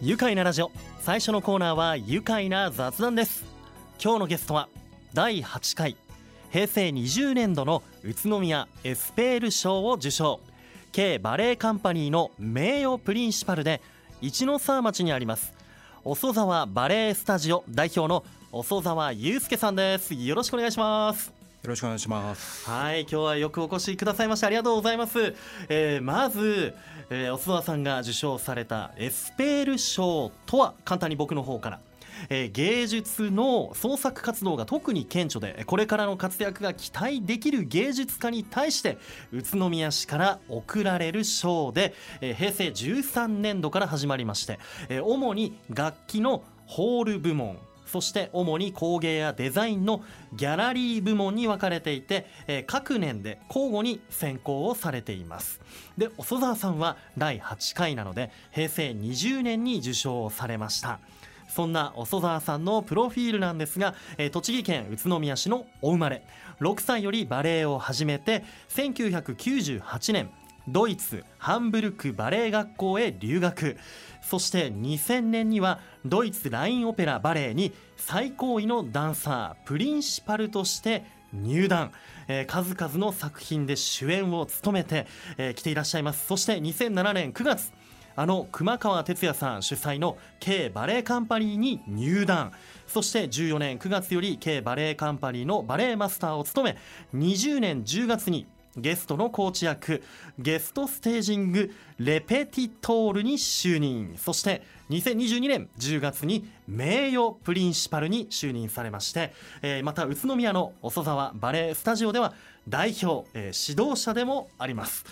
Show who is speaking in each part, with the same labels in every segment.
Speaker 1: 愉快なラジオ。最初のコーナーは愉快な雑談です。今日のゲストは第8回平成20年度の宇都宮エスペール賞を受賞。K バレエカンパニーの名誉プリンシパルで一ノ沢町にあります遅沢バレエスタジオ代表の遅沢祐介さんです。よろしくお願いします。
Speaker 2: よろしくお願いします。
Speaker 1: はい今日はよくお越しくださいましてありがとうございます、えーまず、えー、お諏訪さんが受賞されたエスペール賞とは簡単に僕の方から。えー芸術の創作活動が特に顕著でこれからの活躍が期待できる芸術家に対して宇都宮市から贈られる賞で、えー平成13年度から始まりまして、えー主に楽器のホール部門そして主に工芸やデザインのギャラリー部門に分かれていて、えー各年で交互に選考をされています。で細澤さんは第8回なので平成20年に受賞されました。そんな細澤さんのプロフィールなんですが、えー栃木県宇都宮市のお生まれ。6歳よりバレエを始めて1998年ドイツハンブルクバレエ学校へ留学。そして2000年にはドイツラインオペラバレエに最高位のダンサープリンシパルとして入団、えー数々の作品で主演を務めてき、えー来ていらっしゃいます。そして2007年9月あの熊川哲也さん主催の K バレエカンパニーに入団。そして14年9月より K バレエカンパニーのバレエマスターを務め20年10月にゲストのコーチ役ゲストステージングレペティトールに就任そして2022年10月に名誉プリンシパルに就任されまして、えーまた宇都宮の遅沢バレエスタジオでは代表、えー指導者でもあります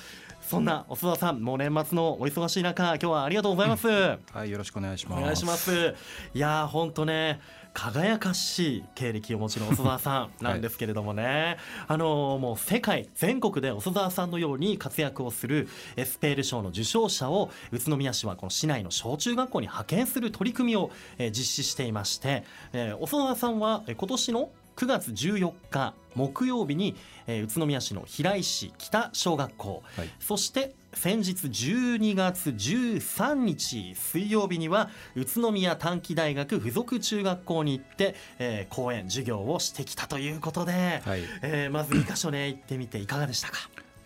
Speaker 1: そんな遅沢さんもう年末のお忙しい中今日はありがとうございます、
Speaker 2: はい、よろしくお願いします。
Speaker 1: お願いします。いやー本当ね輝かしい経歴をお持ちの細澤さんなんですけれどもね、あのーもう世界全国で細澤さんのように活躍をするエスペール賞の受賞者を宇都宮市はこの市内の小中学校に派遣する取り組みを、えー実施していまして、えー細澤さんはえー今年の9月14日木曜日に、えー宇都宮市の平井市北小学校、
Speaker 2: はい。
Speaker 1: そして先日12月13日水曜日には宇都宮短期大学附属中学校に行って、えー講演授業をしてきたということで、
Speaker 2: はい。
Speaker 1: えーまず2箇所ね行ってみていかがでしたか、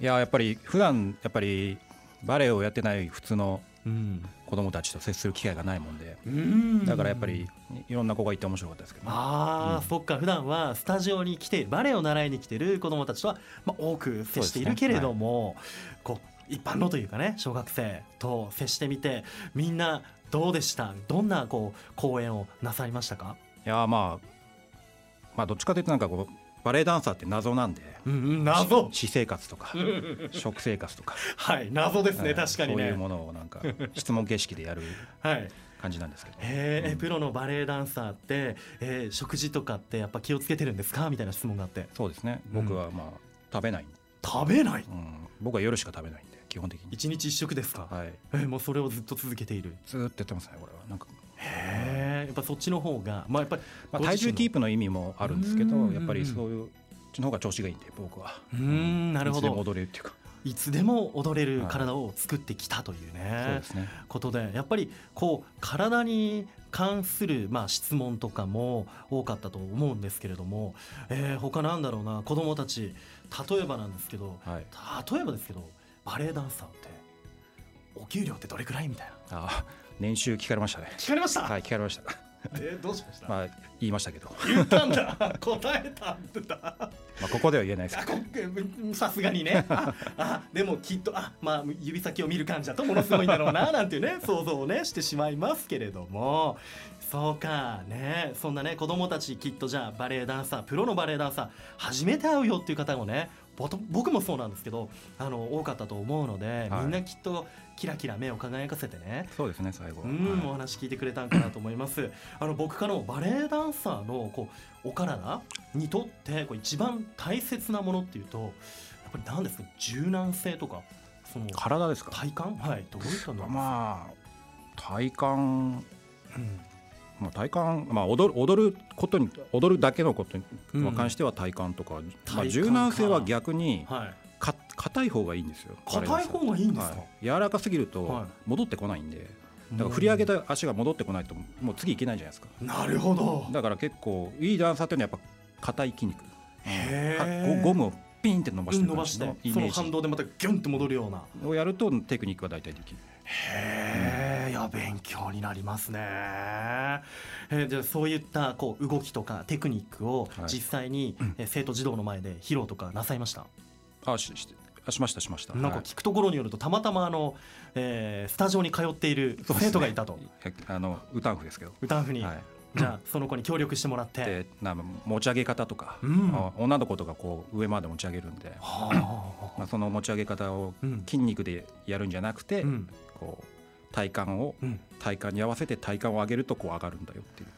Speaker 2: いや、やっぱり普段やっぱりバレエをやってない普通の
Speaker 1: うん
Speaker 2: 子供たちと接する機会がないもんで、
Speaker 1: うん。
Speaker 2: だからやっぱりいろんな子がいて面白かったですけど、
Speaker 1: ああ、
Speaker 2: うん。
Speaker 1: そっか普段はスタジオに来てバレエを習いに来てる子どもたちとは、まあ、多く接しているけれども、こう一般のというかね小学生と接してみてみんなどうでした？どんなこう講演をなさりましたか？
Speaker 2: いやまあまあどっちかというとなんかこうバレエダンサーって謎なんで、
Speaker 1: うんうん謎。
Speaker 2: 私生活とか 食生活とか、
Speaker 1: はい謎ですね、
Speaker 2: はい
Speaker 1: 確かにね。
Speaker 2: そういうものをなんか質問形式でやる
Speaker 1: はい。
Speaker 2: 感じなんですけど。
Speaker 1: へーえ
Speaker 2: うん。
Speaker 1: プロのバレエダンサーって、えー食事とかってやっぱ気をつけてるんですか？みたいな質問があって。
Speaker 2: そうですね。僕はまあ食べない、
Speaker 1: 食べない？
Speaker 2: うん、僕は夜しか食べないんで基本的に。
Speaker 1: 一日一食ですか、
Speaker 2: はい。
Speaker 1: えーもうそれをずっと続けている。
Speaker 2: ずーっとやってますねこれは。なんか
Speaker 1: へえやっぱそっちの方がまあやっぱり
Speaker 2: まあ、体重キー
Speaker 1: プ
Speaker 2: プの意味もあるんですけど
Speaker 1: うん。
Speaker 2: やっぱりそういうの方が調子がいいんで僕は。
Speaker 1: うーんなるほ
Speaker 2: いつでも
Speaker 1: ど
Speaker 2: 踊れるっていうか。
Speaker 1: いつでも踊れる
Speaker 2: はい
Speaker 1: 体を作ってきたという
Speaker 2: そう
Speaker 1: ね
Speaker 2: ですね。
Speaker 1: ことでやっぱりこう体に関するまあ質問とかも多かったと思うんですけれども、えー他なんだろうな子供たち例えばなんですけど
Speaker 2: はい。
Speaker 1: 例えばですけどバレエダンサーってお給料ってどれくらいみたいな。
Speaker 2: あ年収聞かれましたね。
Speaker 1: 聞かれました、
Speaker 2: はい聞かれました。
Speaker 1: えーどうしました、
Speaker 2: まあ言いましたけど、
Speaker 1: 言ったんだ。答えたんだ。
Speaker 2: まあ、ここでは言えないです。
Speaker 1: さすがにね。ああでもきっとあ、まあ、指先を見る感じだとものすごいんだろうななんていうね想像をねしてしまいますけれども。そうかね。そんなね子供たちきっとじゃあバレエダンサープロのバレエダンサー初めて会うよっていう方もね僕もそうなんですけどあの多かったと思うので、
Speaker 2: はい。
Speaker 1: みんなきっとキラキラ目を輝かせてね。
Speaker 2: そうですね最後。
Speaker 1: うん、お
Speaker 2: は
Speaker 1: 話聞いてくれたんかなと思います。あの僕からもバレエダンサーのこうお体にとってこう一番大切なものっていうとやっぱり何ですか？柔軟性とかその
Speaker 2: い体ですか？
Speaker 1: 体感？はいどういったの？
Speaker 2: まあ体幹
Speaker 1: うん。
Speaker 2: まあ、体幹、まあ、踊る踊ることに踊るだけのことに
Speaker 1: うん。
Speaker 2: 関しては体幹とか、まあ、
Speaker 1: 体幹
Speaker 2: 柔軟性は逆に
Speaker 1: はい
Speaker 2: か硬い方がいいんですよ。
Speaker 1: 硬い方がいいんですか？
Speaker 2: はい。柔らかすぎる
Speaker 1: は
Speaker 2: と
Speaker 1: い。
Speaker 2: 戻ってこないんで、だから振り上げた足が戻ってこないともう次いけないじゃないですか。
Speaker 1: なるほど。
Speaker 2: だから結構いいダンサーっていうのはやっぱ硬い筋肉。
Speaker 1: へー。
Speaker 2: はゴゴムをピンって伸ばしてる
Speaker 1: 伸ばしてその反動でまたギュンって戻るような。
Speaker 2: をやるとテクニックは大体できる。
Speaker 1: へえいや勉強になりますね。えーじゃあそういったこう動きとかテクニックを
Speaker 2: はい。
Speaker 1: 実際に、えー生徒児童の前で披露とかなさいました、
Speaker 2: あししあしましたしました。
Speaker 1: なんか聞くところによるとたまたまあの、えースタジオに通っている生徒がいたと、
Speaker 2: はいあのウタンフですけど。
Speaker 1: 歌うふうに、
Speaker 2: はい。
Speaker 1: じゃあその子に協力してもらって。
Speaker 2: でな持ち上げ方とか、
Speaker 1: うん。
Speaker 2: あ女の子とかこう上まで持ち上げるんで、
Speaker 1: は
Speaker 2: まあ、その持ち上げ方を
Speaker 1: うん。
Speaker 2: 筋肉でやるんじゃなくて、
Speaker 1: うん。
Speaker 2: こう体幹を
Speaker 1: うん。
Speaker 2: 体幹に合わせて体幹を上げるとこう上がるんだよっていう。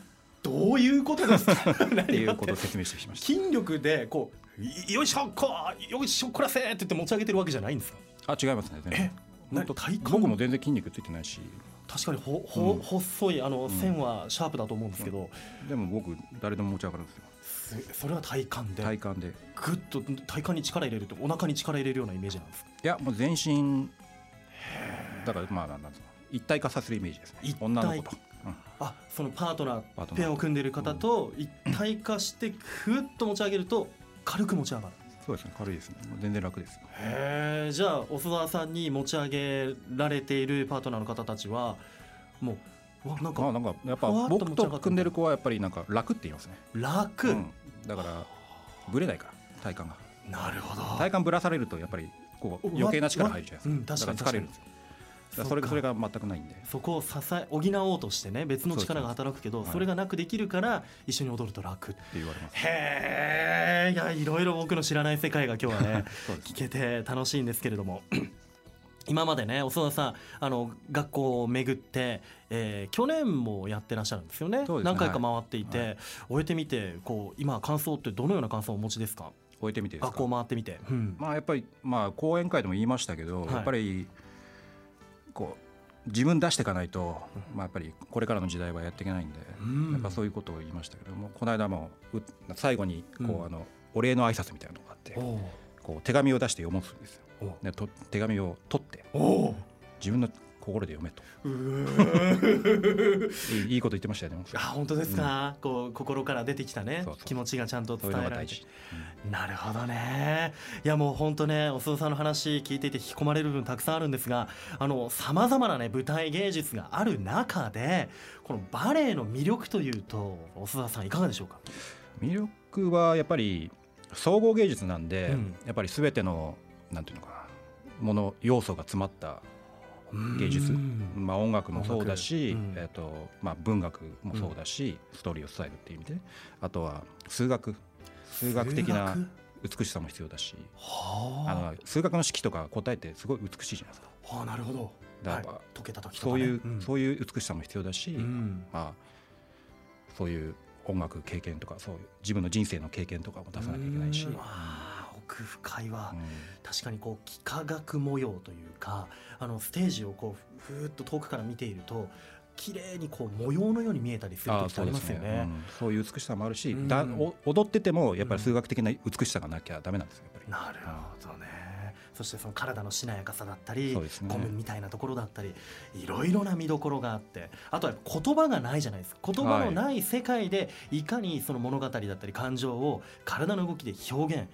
Speaker 1: どういうことですか？
Speaker 2: って。いうことを
Speaker 1: 何
Speaker 2: 説明してきました。
Speaker 1: 筋力でこういよいしょこうよいしょこらせって言って持ち上げてるわけじゃないんですか？
Speaker 2: あ違いますね
Speaker 1: え
Speaker 2: 本当
Speaker 1: 体幹？
Speaker 2: 僕も全然筋肉ついてないし。
Speaker 1: 確かにほほ、
Speaker 2: うん。
Speaker 1: 細いあの
Speaker 2: ん。
Speaker 1: 線はシャープだと思うんですけど、
Speaker 2: でも僕誰でも持ち上がるんですよ。
Speaker 1: すそれは体幹で。
Speaker 2: 体幹で。
Speaker 1: ぐっと体幹に力入れるとお腹に力入れるようなイメージなんですか？
Speaker 2: いやもう全身。だからまあなんなんですか一体化させるイメージですね。女の子と、うん。
Speaker 1: あそのパートナ
Speaker 2: ー
Speaker 1: ペアを組んでいる方と一体化してぐっと持ち上げると軽く持ち上がる
Speaker 2: そうですね軽いですね。全然楽です
Speaker 1: へえじゃあ細田さんに持ち上げられているパートナーの方たちはもううわなんか
Speaker 2: まあなんかやっぱ僕と組んでる子はやっぱりなんか楽って言いますね、
Speaker 1: 楽、
Speaker 2: うん。だからぶれないから体幹が。
Speaker 1: なるほど。
Speaker 2: 体幹ぶらされるとやっぱりこう余計な力入るじゃないですか,、
Speaker 1: うん確かに。
Speaker 2: だから疲れるんですよそれ
Speaker 1: そ
Speaker 2: れが全くないんで。
Speaker 1: そこを支え補おうとしてね別の力が働くけど
Speaker 2: そ
Speaker 1: れがなくできるから一緒に踊ると楽。
Speaker 2: って言われます。
Speaker 1: へえいやいろいろ僕の知らない世界が今日はね 聞けて楽しいんですけれども。今までね細田さんあの学校を巡って、えー去年もやってらっしゃるんですよね。
Speaker 2: ね。
Speaker 1: 何回か回っていて、
Speaker 2: はい。
Speaker 1: 終えてみてこう今感想ってどのような感想をお持ちですか？
Speaker 2: 置いてみてですか？
Speaker 1: 学校回ってみて、うん。
Speaker 2: まあやっぱりまあ講演会でも言いましたけど、
Speaker 1: はい。
Speaker 2: やっぱりこう自分出していかないと、まあやっぱりこれからの時代はやっていけないんで、
Speaker 1: うん。
Speaker 2: やっぱそういうことを言いましたけどもこの間もう最後にこう、
Speaker 1: うん
Speaker 2: あのお礼の挨拶みたいなのがあってこう手紙を出して読むんですよ。でと手紙を取って自分の心で読めと。いいこと言ってましたよね
Speaker 1: あ本当ですか、こう心から出てきたね。気持ちがちゃんと伝えられて。なるほどね。いやもう本当ねお須田さんの話聞いていて引き込まれる部分たくさんあるんですがあのさまざまなね舞台芸術がある中でこのバレエの魅力というとお須田さんいかがでしょうか？
Speaker 2: 魅力はやっぱり総合芸術なんで、
Speaker 1: うん。
Speaker 2: やっぱり全てのなんていうのかなもの要素が詰まった芸術、
Speaker 1: うん。
Speaker 2: まあ、音楽もそうだし、えーとまあ、文学もそうだし、ストーリーを伝えるっていう意味で。あとは数学。数学的な美しさも必要だし。
Speaker 1: は
Speaker 2: あ。の数学の式とか答えってすごい美しいじゃないですか。
Speaker 1: あはあなるほど。
Speaker 2: だから
Speaker 1: はい。解けた時とか、ね、
Speaker 2: そういう、
Speaker 1: ん。
Speaker 2: そういう美しさも必要だし、
Speaker 1: うん。
Speaker 2: まあ、そういう音楽経験とかそういう自分の人生の経験とかも出さなきゃいけないし、
Speaker 1: うん奥深いわ、
Speaker 2: うん。
Speaker 1: 確かにこう幾何学模様というかあのステージをこうふふーっと遠くから見ていると綺麗にこう模様のように見えたりする時ありますよね。
Speaker 2: うん。そういう美しさもあるし、
Speaker 1: うん。
Speaker 2: だお踊っててもやっぱり数学的な美しさがなきゃダメなんですよやっぱり。
Speaker 1: なるほどね。そしてその体のしなやかさだったり、ゴムみたいなところだったりいろいろな見どころがあってあとは言葉がないじゃないですか。言葉のない世界でいかにその物語だったり感情を体の動きで表現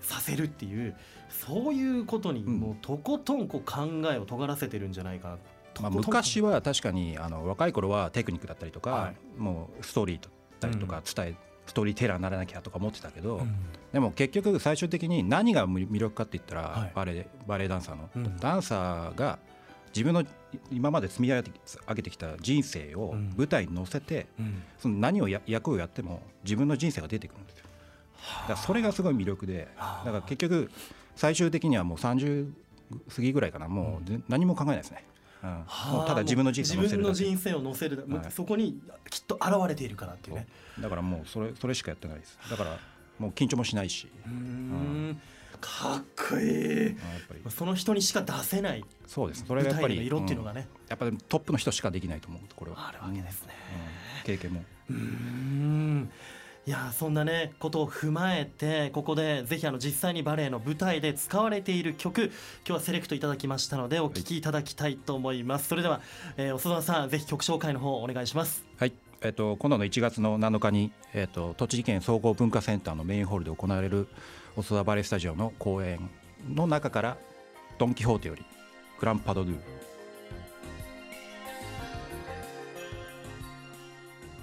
Speaker 1: させるっていうそういうことに
Speaker 2: うん。
Speaker 1: もうとことんこう考えを尖らせてるんじゃないかな。と
Speaker 2: まあ、昔は確かにあの若い頃はテクニックだったりとか、
Speaker 1: は
Speaker 2: もうストーリーだったりとか伝え、ストーリーテラーにならなきゃとか思ってたけど、
Speaker 1: うん。
Speaker 2: でも結局最終的に何が魅力かって言ったら、
Speaker 1: はい。
Speaker 2: バレエバレエダンサーの、
Speaker 1: うん。
Speaker 2: ダンサーが自分の今まで積み上げてきた人生を
Speaker 1: うん。
Speaker 2: 舞台に乗せて、
Speaker 1: うん。
Speaker 2: その何をや役をやっても自分の人生が出てくるんですよ。だそれがすごい魅力で
Speaker 1: はあ
Speaker 2: だから結局最終的にはもう30過ぎぐらいかな。もうぜ何も考えないですね、うん。ただ自分の人生を乗せる
Speaker 1: 自分の人生を乗せる、そこにきっと現れているからっていうね。
Speaker 2: だからもうそれそれしかやってないです。だからもう緊張もしないし、
Speaker 1: うーん。かっこいい。
Speaker 2: やっぱり。
Speaker 1: その人にしか出せない。
Speaker 2: そうです。それやっぱり
Speaker 1: 色っていうのがね、
Speaker 2: うん。やっぱりトップの人しかできないと思うこれは。
Speaker 1: あるわけですね、
Speaker 2: うん。経験も。
Speaker 1: うーんいやそんなねことを踏まえてここでぜひあの実際にバレエの舞台で使われている曲今日はセレクトいただきましたのでお聴きいただきたいと思います、それでは、えー、お沢さんぜひ曲紹介の方お願いします。
Speaker 2: はい。えっと、今度の1月の7日に、えっと、栃木県総合文化センターのメインホールで行われるお諏訪バレエスタジオの公演の中から「ドン・キホーテ」より「クランパドドゥ」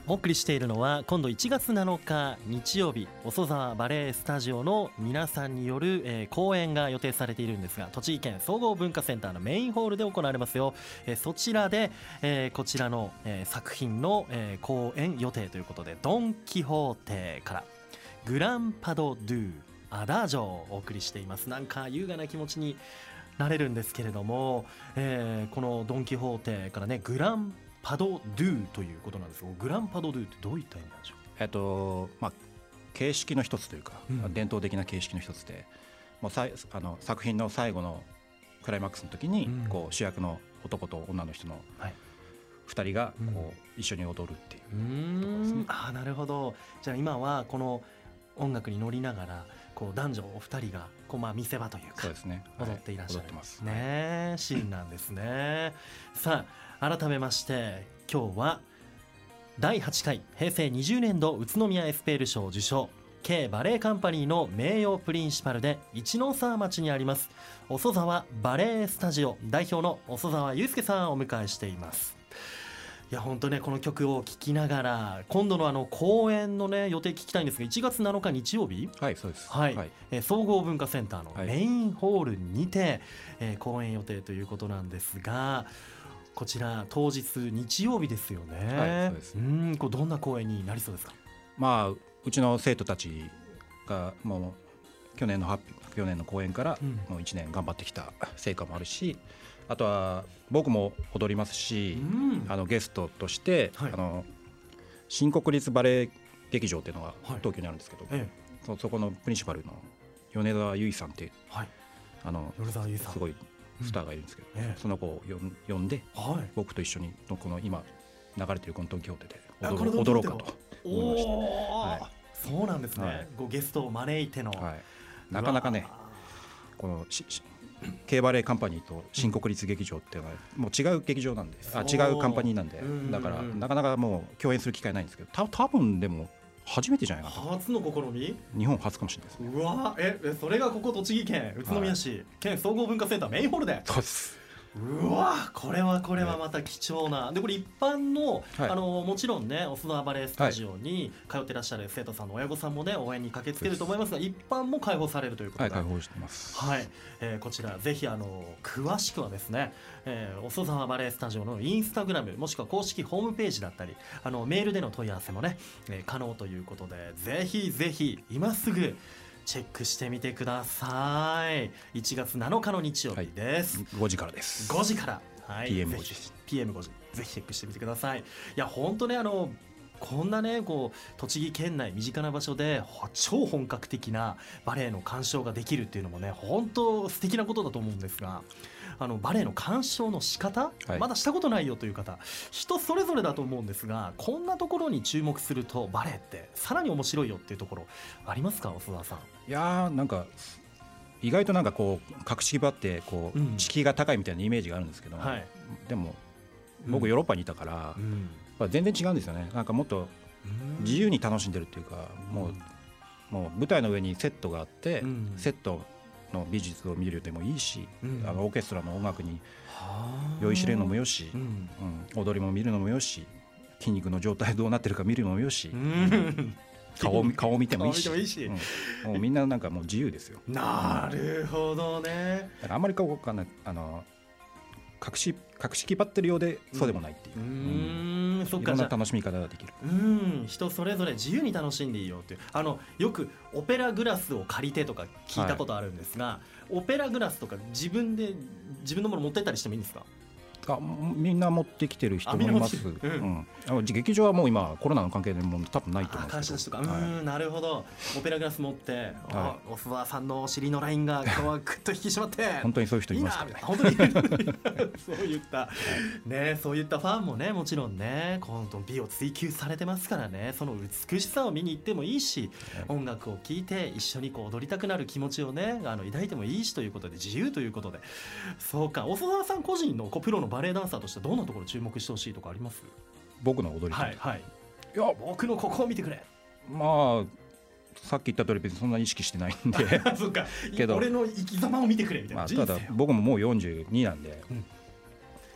Speaker 1: お送りしているのは今度1月7日日曜日細沢バレエスタジオの皆さんによる、えー、公演が予定されているんですが栃木県総合文化センターのメインホールで行われますよ、えー、そちらで、えー、こちらの、え、作品の、え、公演予定ということで「ドン・キホーテ」から「グランパド・ドゥ・アダージョ」をお送りしています。なんか優雅な気持ちになれるんですけれども、え、この「ドン・キホーテ」からね「グランパドドゥということなんですがグランパドドゥってどういった意味なんでしょう？
Speaker 2: えっとまあ形式の一つというか、うん、伝統的な形式の一つでもうさあの作品の最後のクライマックスの時に、うん、こう主役の男と女の人の2人がこう、一緒に踊るっていうところですね。
Speaker 1: あなるほど。じゃあ今はこの音楽に乗りながらこう男女お二人がこうまあ見せ場というか
Speaker 2: そうですね、
Speaker 1: 踊っていらっしゃる、
Speaker 2: ます。
Speaker 1: ねシーンなんですね。さあ改めまして今日は第8回平成20年度宇都宮エスペール賞受賞 K バレエカンパニーの名誉プリンシパルで一ノ沢町にあります細沢バレエスタジオ代表の細沢祐介さんをお迎えしています。いや本当ねこの曲を聴きながら今度のあの公演のね予定聞きたいんですが1月7日日曜日？
Speaker 2: はいそうです。
Speaker 1: はい、はい、え総合文化センターのメインホールにて、はい、えー、公演予定ということなんですがこちら当日日曜日ですよね。はい、そうです。うん、こうどんな公演になりそうですか？
Speaker 2: まあうちの生徒たちがもう去年の発表去年の公演からもう1年頑張ってきた成果もあるし、あとは僕も踊りますし、うん、あのゲストとして、はい、あの新国立バレエ劇場っていうのが東京にあるんですけど、はい、そそこのプリンシパルの米田由衣さんって、はい、あのすごいスターがいるんですけど、うん、その子を呼んで、はい、僕と一緒にこの今流れてるこの東京で踊ろ踊ろうかと思いました、
Speaker 1: はい、そうなんですね、はい、ごゲストを招いての、はい、
Speaker 2: なかなかねこの競馬レーカンパニーと新国立劇場っていうのはもう違う劇場なんであ違うカンパニーなんでだからなかなかもう共演する機会ないんですけどた多分でも初めてじゃないかな
Speaker 1: 初の試み？
Speaker 2: 日本初かもしれないです、ね、
Speaker 1: うわえそれがここ栃木県宇都宮市、はい、県総合文化センターメインホールで。
Speaker 2: そうです
Speaker 1: うわこれはこれはまた貴重な、でこれ一般の,、あのもちろんねオスノアバレースタジオに通ってらっしゃる生徒さんの親御さんもね応援に駆けつけると思いますが一般も開放されるということで、
Speaker 2: はい、開放してます。
Speaker 1: はい、えー、こちらぜひあの詳しくはですね、えー、オスノアバレースタジオのインスタグラムもしくは公式ホームページだったりあのメールでの問い合わせもね、えー、可能ということでぜひぜひ今すぐチェックしてみてください。1月7日の日曜日です、はい、
Speaker 2: 5時からです。
Speaker 1: 5時から。
Speaker 2: はい、PM5 時。
Speaker 1: PM5 時。ぜひチェックしてみてください。いや本当ねあのこんなねこう栃木県内身近な場所で超本格的なバレエの鑑賞ができるっていうのもね本当素敵なことだと思うんですがあのバレエの鑑賞の仕方、はい、まだしたことないよという方人それぞれだと思うんですがこんなところに注目するとバレエってさらに面白いよっていうところありますか細田さん？
Speaker 2: いやーなんか意外となんかこう格式ばってこう敷居が高いみたいなイメージがあるんですけど、はい、でも僕ヨーロッパにいたから、うん、全然違うんですよね。なんかもっと自由に楽しんでるっていうかもうもう舞台の上にセットがあって、うん、セットの美術を見るでもいいし、うん、あのオーケストラの音楽に酔いしれるのもよし、うん、踊りも見るのもよし筋肉の状態どうなってるか見るのもよし、顔顔見てもいいし。うん、もうみんななんかもう自由ですよ。
Speaker 1: なるほどね。
Speaker 2: だからあんまりこうかなあの隠し隠しきばってるようでそうでもないっていう、うん、うんそっかいろんな楽しみ方ができる。
Speaker 1: うん人それぞれ自由に楽しんでいいよって。いうあのよくオペラグラスを借りてとか聞いたことあるんですが、はい、オペラグラスとか自分で自分のもの持ってったりしてもいいんですか？
Speaker 2: あみんな持ってきてる人もいます、うん、うん、劇場はもう今コロナの関係でも多分ないと思うんです
Speaker 1: けど。とか、はい、うんなるほど。オペラグラス持って、はい、お諏訪さんのお尻のラインがこうぐっと引き締まって。
Speaker 2: 本当にそういう人いますか
Speaker 1: ら。ね本当に。そういった、はい、ねそういったファンもねもちろんね今度美を追求されてますからね。その美しさを見に行ってもいいし、音楽を聴いて一緒にこう踊りたくなる気持ちをねあの抱いてもいいしということで自由ということで。そうかお諏訪さん個人のこうプロのバレエダンサーとしてどんなところ注目してほしいとかあります？
Speaker 2: 僕の踊り
Speaker 1: はいはい。いや僕のここを見てくれ。
Speaker 2: まあさっき言った通り別にそんなに意識してないんで。
Speaker 1: そうか。けど。俺の生き様を見てくれみたいな、ま
Speaker 2: あ、ただ僕ももう42なんで、うん、い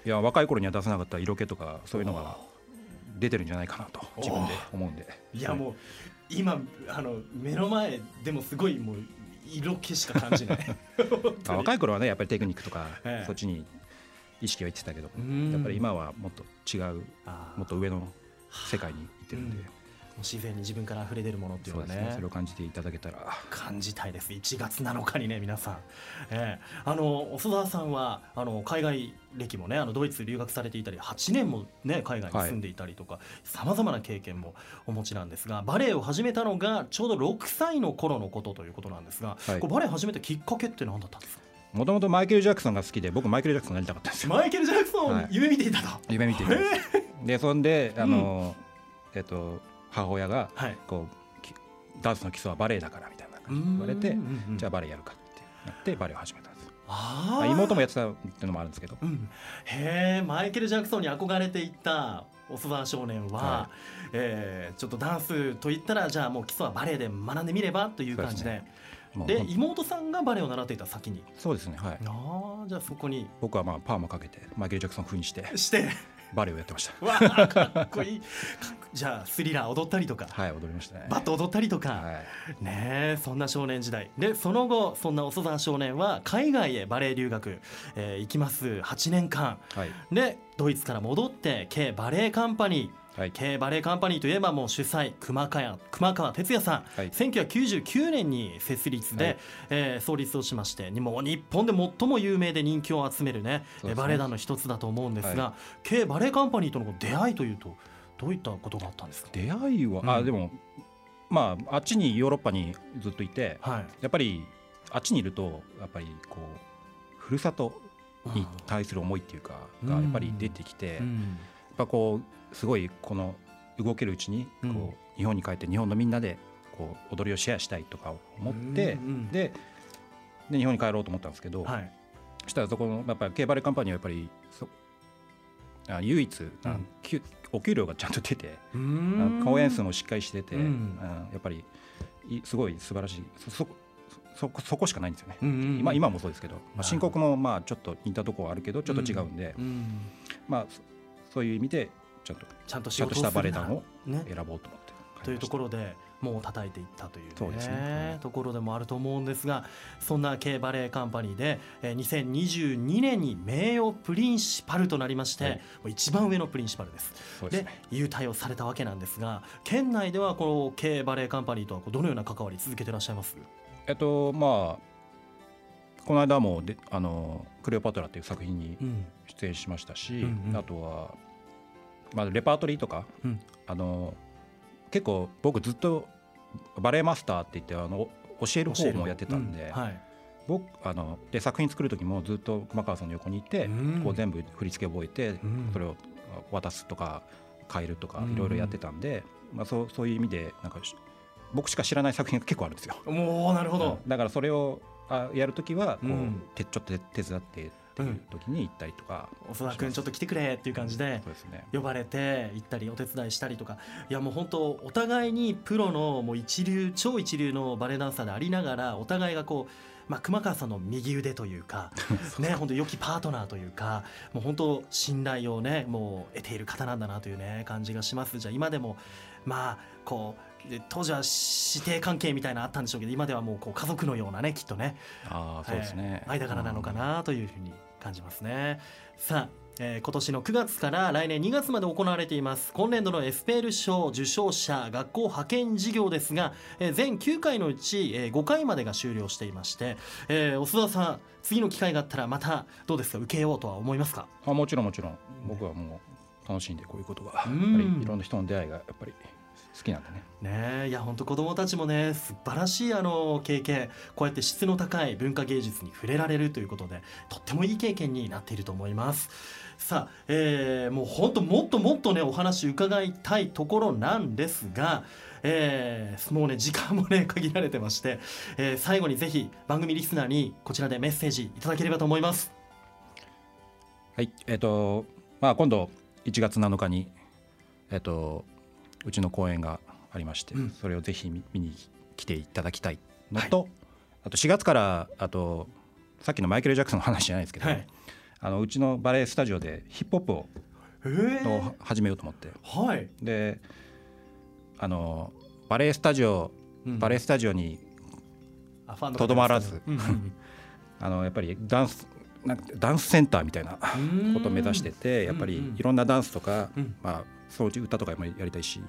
Speaker 2: や若い頃には出せなかった色気とかそういうのが出てるんじゃないかなと自分で思うんで。
Speaker 1: いやもう今あの目の前でもすごいもう色気しか感じない。
Speaker 2: 若い頃はねやっぱりテクニックとか、ええ、そっちに意識は言ってたけどやっぱり今はもっと違うもっと上の世界に行ってるんで。
Speaker 1: 自然に自分から溢れ出るものっていうのはね、ね、
Speaker 2: それを感じていただけたら。
Speaker 1: 感じたいです。1月7日にね皆さん、えー、あの細田さんはあの海外歴もねあのドイツ留学されていたり8年もね海外に住んでいたりとかさまざまな経験もお持ちなんですがバレエを始めたのがちょうど6歳の頃のことということなんですが、はい、こバレエ始めたきっかけって何だったんですか？
Speaker 2: もともとマイケル・ジャクソンが好きで僕マイケル・ジャクソンになりたかったんですよ。
Speaker 1: マイケル・ジャクソン、夢見ていたと。
Speaker 2: 夢見ていたでそんであの、うん、えっと母親がこう、ダンスの基礎はバレエだからみたいな感じで言われて、じゃあバレエやるかってなってバレエを始めたんです。あ妹もやってたっていうのもあるんですけど、うん、
Speaker 1: へえマイケル・ジャクソンに憧れていったオスバー少年は、はい、えー、ちょっとダンスといったらじゃあもう基礎はバレエで学んでみればという感じで。で妹さんがバレエを習っていた先に。
Speaker 2: そうですねはい。
Speaker 1: ああじゃあそこに。
Speaker 2: 僕はまあパーマかけてマイケル・ジャクソン風にして
Speaker 1: して。
Speaker 2: バレエをやってました。
Speaker 1: わあかっこいい。じゃあスリラー踊ったりとか。
Speaker 2: はい踊りましたね。
Speaker 1: バット踊ったりとか、はい、ねそんな少年時代。でその後そんな細田少年は海外へバレエ留学、えー、行きます。8年間、はい、でドイツから戻って K バレエカンパニーはい、K バレエカンパニーといえばもう主催熊川熊川哲也さん、はい、1999年に設立で、はい、えー、創立をしましてもう日本で最も有名で人気を集めるねね。バレエ団の一つだと思うんですが、はい、K バレエカンパニーとの出会いというとどういったことがあったんですか？
Speaker 2: 出会いは、うん、あでもまああっちにヨーロッパにずっといて、はい、やっぱりあっちにいるとやっぱりこうふるさとに対する思いっていうかがやっぱり出てきて、うん、やっぱこうすごいこの動けるうちにこう、日本に帰って日本のみんなでこう踊りをシェアしたいとか思って、でで日本に帰ろうと思ったんですけど、はい、そしたらそこのやっぱりケーバレカンパニーはやっぱりそあ唯一、うん、お給料がちゃんと出て公演数もしっかりしてて、うん、やっぱりすごい素晴らしい。そそそこしかないんですよね、うんうんうん、今今もそうですけど、まあ、申告もまあちょっと似たところはあるけどちょっと違うんで、うんうん、まあそういう意味でちゃんとちゃんとちゃんとしたバレエ団を選ぼうと思って、ね、
Speaker 1: というところでもう叩いていったという、ねそうね、ところでもあると思うんですがそんな K バレエカンパニーで、えー、2022年に名誉プリンシパルとなりまして、はい、一番上のプリンシパルです。で、ね、優待をされたわけなんですが県内ではこの K バレエカンパニーとはどのような関わり続けていらっしゃいます？
Speaker 2: えっとまあこの間もであの「クレオパトラ」という作品に出演しましたし、うんうんうん、あとはまあ、レパートリーとか、うん、あの結構僕ずっとバレエマスターって言ってあの教える方もやってたんで、うん。はい、僕あので作品作る時もずっと熊川さんの横にいて、うん、こう全部振り付け覚えて、それを渡すとか変えるとかいろいろやってたんで、まあ、そうそういう意味でなんか僕しか知らない作品が結構あるんですよ。
Speaker 1: おなるほど、
Speaker 2: だからそれをあやる時はこう、てちょっと手伝ってっていう時に行ったりとか、
Speaker 1: うん、細田君ちょっと来てくれっていう感じで呼ばれて行ったりお手伝いしたりとか。いやもう本当お互いにプロのもう一流超一流のバレエダンサーでありながらお互いがこうまあ、熊川さんの右腕というか、ね、本当良きパートナーというかもう本当信頼をねもう得ている方なんだなというね感じがします。じゃあ今でもまあこう当時は師弟関係みたいなあったんでしょうけど今ではもうこう家族のようなねきっとね
Speaker 2: あそうですね、
Speaker 1: えー、間柄なのかなというふうに感じますね。さあえー、今年の9月から来年2月まで行われています。今年度のエスペール賞受賞者学校派遣事業ですが、えー、全9回のうち、えー、5回までが終了していまして、えー、須田さん次の機会があったらまたどうですか？受けようとは思いますか？
Speaker 2: あもちろんもちろん。僕はもう楽しんでこういうことがやっぱりいろんな人の出会いがやっぱり好きなんでね。
Speaker 1: ねいや本当子どもたちもね素晴らしいあの経験こうやって質の高い文化芸術に触れられるということでとってもいい経験になっていると思います。さあ、えー、もう本当もっともっとねお話伺いたいところなんですが。えー、もうね時間もね 限られてまして、えー、最後にぜひ番組リスナーにこちらでメッセージいただければと思います
Speaker 2: はいえっ、ー、とまあ今度1月7日にえっ、ー、とうちの公演がありまして、うん、それをぜひ見に来ていただきたいのと、はい、あと4月からあとさっきのマイケル・ジャクソンの話じゃないですけど、はい、あのうちのバレエスタジオでヒップホップをを始めようと思って、はい、であのバレエスタジオ、うん、バレエスタジオにとどまらず、あのやっぱりダンスなんかダンスセンターみたいなことを目指しててやっぱりいろんなダンスとか、まあ、そのうち歌とかもやりたいし、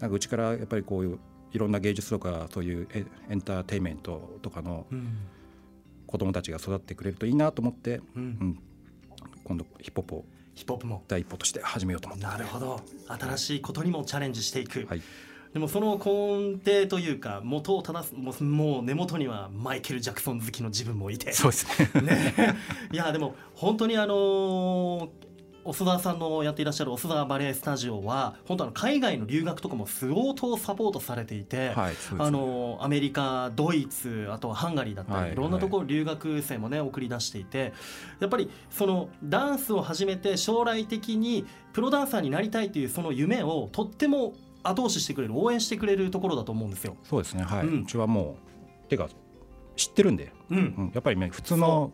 Speaker 2: なんかうちからやっぱりこういういろんな芸術とかそういうエンターテインメントとかの子供たちが育ってくれるといいなと思って、うん、今度ヒップホップを
Speaker 1: ヒップホップも。
Speaker 2: 第一歩として始めようと思って。
Speaker 1: なるほど。新しいことにもチャレンジしていく、はい、でもその根底というか元を正すもう根元にはマイケル・ジャクソン好きの自分もいて。
Speaker 2: そうですね。ね。
Speaker 1: いやでも本当にあのー細田さんのやっていらっしゃる細田バレエスタジオは本当あの海外の留学とかも相当サポートされていて、はいね、あのアメリカドイツあとはハンガリーだったり、はい、いろんなところ留学生もね送り出していてやっぱりそのダンスを始めて将来的にプロダンサーになりたいというその夢をとっても後押ししてくれる応援してくれるところだと思うんですよ。
Speaker 2: そうですねはい、うん、うちはもうてか知ってるんで、うん、うん、やっぱりね普通の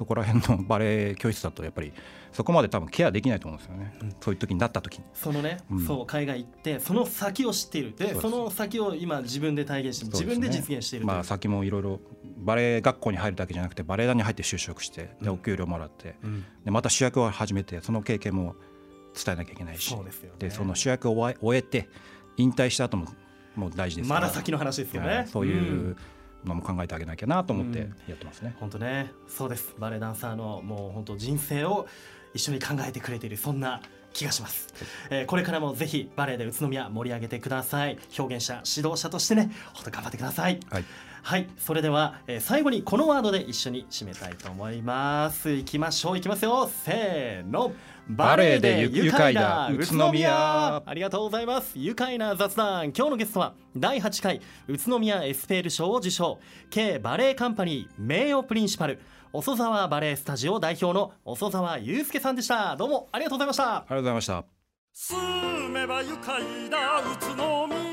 Speaker 2: そそこら辺のバレエ教室だとやっぱりそこまで多分ケアできないと思うんですよね、うん、そういう時になった時に。
Speaker 1: そのね、うん、そう海外行ってその先を知っている。でその先を今自分で体現して、自分で実現している
Speaker 2: まあ先もいろいろバレエ学校に入るだけじゃなくてバレエ団に入って就職してでお給料もらって、でまた主役を始めてその経験も伝えなきゃいけないし
Speaker 1: そうですよ、ね、
Speaker 2: でその主役を終えて引退した後ももう大事です
Speaker 1: まだ先の話ですよね、
Speaker 2: そういう、のも考えてあげなきゃなと思ってやってますね。
Speaker 1: 本当ね、そうです。バレエダンサーのもう本当人生を一緒に考えてくれているそんな気がします、えー、これからもぜひバレエで宇都宮盛り上げてください。表現者指導者としてね本当頑張ってください、はい、はい、それでは、えー、最後にこのワードで一緒に締めたいと思います。いきましょういきますよ。せーの。
Speaker 2: バレエで愉快な宇都宮。
Speaker 1: ありがとうございます。愉快な雑談。今日のゲストは第8回宇都宮エスペール賞を受賞 K バレエカンパニー名誉プリンシパル。遅沢バレエスタジオ代表の遅沢祐介さんでした。どうもありがとうございました。あ
Speaker 2: りがとうございました。住めば愉快な宇都宮